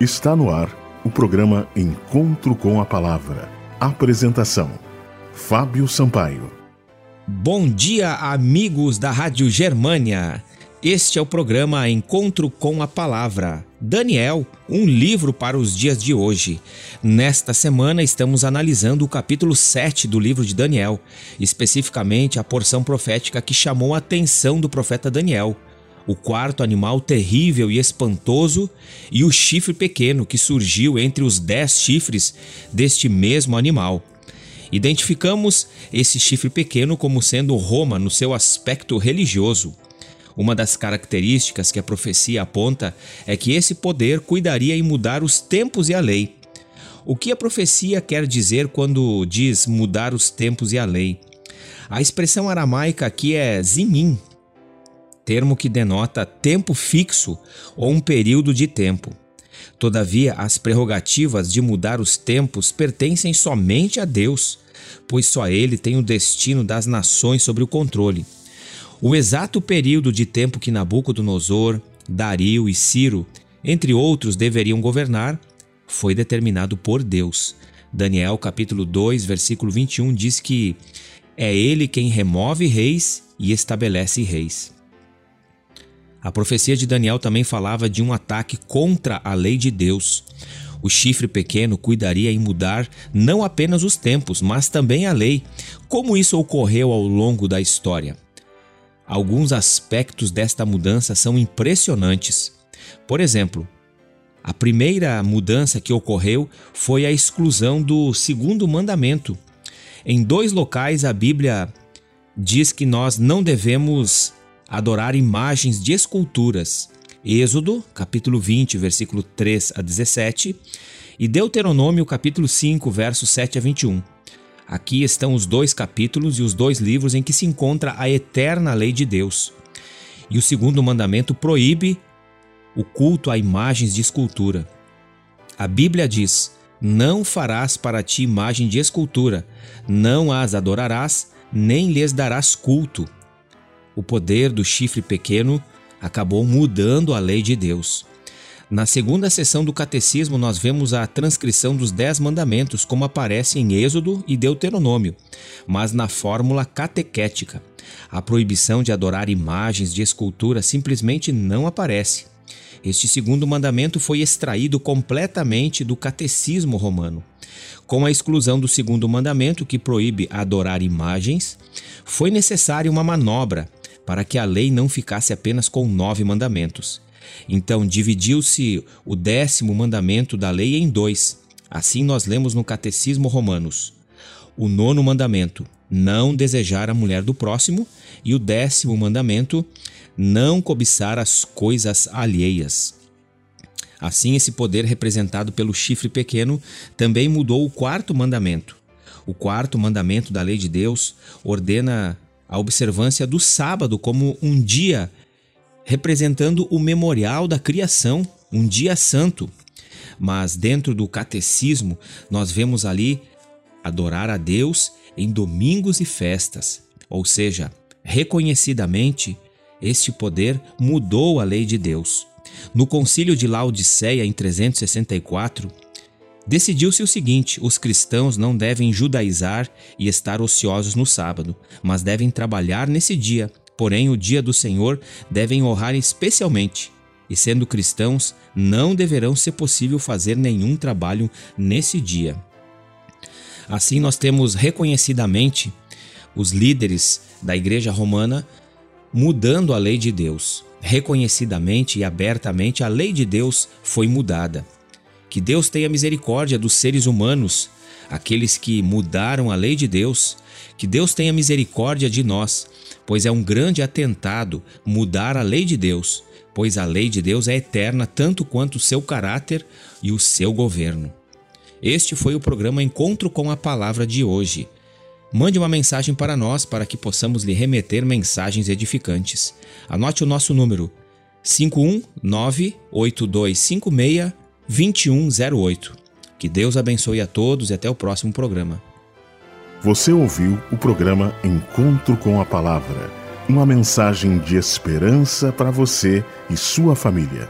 Está no ar o programa Encontro com a Palavra. Apresentação: Fábio Sampaio. Bom dia, amigos da Rádio Germânia. Este é o programa Encontro com a Palavra. Daniel, um livro para os dias de hoje. Nesta semana estamos analisando o capítulo 7 do livro de Daniel, especificamente a porção profética que chamou a atenção do profeta Daniel o quarto animal terrível e espantoso, e o chifre pequeno que surgiu entre os dez chifres deste mesmo animal. Identificamos esse chifre pequeno como sendo Roma no seu aspecto religioso. Uma das características que a profecia aponta é que esse poder cuidaria em mudar os tempos e a lei. O que a profecia quer dizer quando diz mudar os tempos e a lei? A expressão aramaica aqui é zimim, termo que denota tempo fixo ou um período de tempo. Todavia, as prerrogativas de mudar os tempos pertencem somente a Deus, pois só Ele tem o destino das nações sobre o controle. O exato período de tempo que Nabucodonosor, Dario e Ciro, entre outros, deveriam governar, foi determinado por Deus. Daniel capítulo 2, versículo 21 diz que é ele quem remove reis e estabelece reis. A profecia de Daniel também falava de um ataque contra a lei de Deus. O chifre pequeno cuidaria em mudar não apenas os tempos, mas também a lei, como isso ocorreu ao longo da história. Alguns aspectos desta mudança são impressionantes. Por exemplo, a primeira mudança que ocorreu foi a exclusão do segundo mandamento. Em dois locais a Bíblia diz que nós não devemos adorar imagens de esculturas. Êxodo, capítulo 20, versículo 3 a 17, e Deuteronômio, capítulo 5, versos 7 a 21. Aqui estão os dois capítulos e os dois livros em que se encontra a eterna lei de Deus. E o segundo mandamento proíbe o culto a imagens de escultura. A Bíblia diz: Não farás para ti imagem de escultura, não as adorarás, nem lhes darás culto, o poder do chifre pequeno acabou mudando a lei de Deus. Na segunda sessão do Catecismo, nós vemos a transcrição dos Dez Mandamentos, como aparece em Êxodo e Deuteronômio, mas na fórmula catequética. A proibição de adorar imagens de escultura simplesmente não aparece. Este segundo mandamento foi extraído completamente do Catecismo Romano. Com a exclusão do segundo mandamento, que proíbe adorar imagens, foi necessária uma manobra para que a lei não ficasse apenas com nove mandamentos. Então dividiu-se o décimo mandamento da lei em dois. Assim nós lemos no Catecismo Romanos. O nono mandamento, não desejar a mulher do próximo, e o décimo mandamento, não cobiçar as coisas alheias. Assim, esse poder representado pelo chifre pequeno também mudou o quarto mandamento. O quarto mandamento da lei de Deus ordena a observância do sábado como um dia representando o memorial da criação, um dia santo. Mas dentro do catecismo, nós vemos ali adorar a Deus em domingos e festas, ou seja, reconhecidamente, este poder mudou a lei de Deus. No Concílio de Laodiceia, em 364, Decidiu-se o seguinte: os cristãos não devem judaizar e estar ociosos no sábado, mas devem trabalhar nesse dia. Porém, o dia do Senhor devem honrar especialmente. E sendo cristãos, não deverão ser possível fazer nenhum trabalho nesse dia. Assim, nós temos reconhecidamente os líderes da Igreja Romana mudando a lei de Deus. Reconhecidamente e abertamente, a lei de Deus foi mudada. Que Deus tenha misericórdia dos seres humanos, aqueles que mudaram a lei de Deus. Que Deus tenha misericórdia de nós, pois é um grande atentado mudar a lei de Deus, pois a lei de Deus é eterna tanto quanto o seu caráter e o seu governo. Este foi o programa Encontro com a Palavra de hoje. Mande uma mensagem para nós para que possamos lhe remeter mensagens edificantes. Anote o nosso número: 519 8256 2108. Que Deus abençoe a todos e até o próximo programa. Você ouviu o programa Encontro com a Palavra uma mensagem de esperança para você e sua família.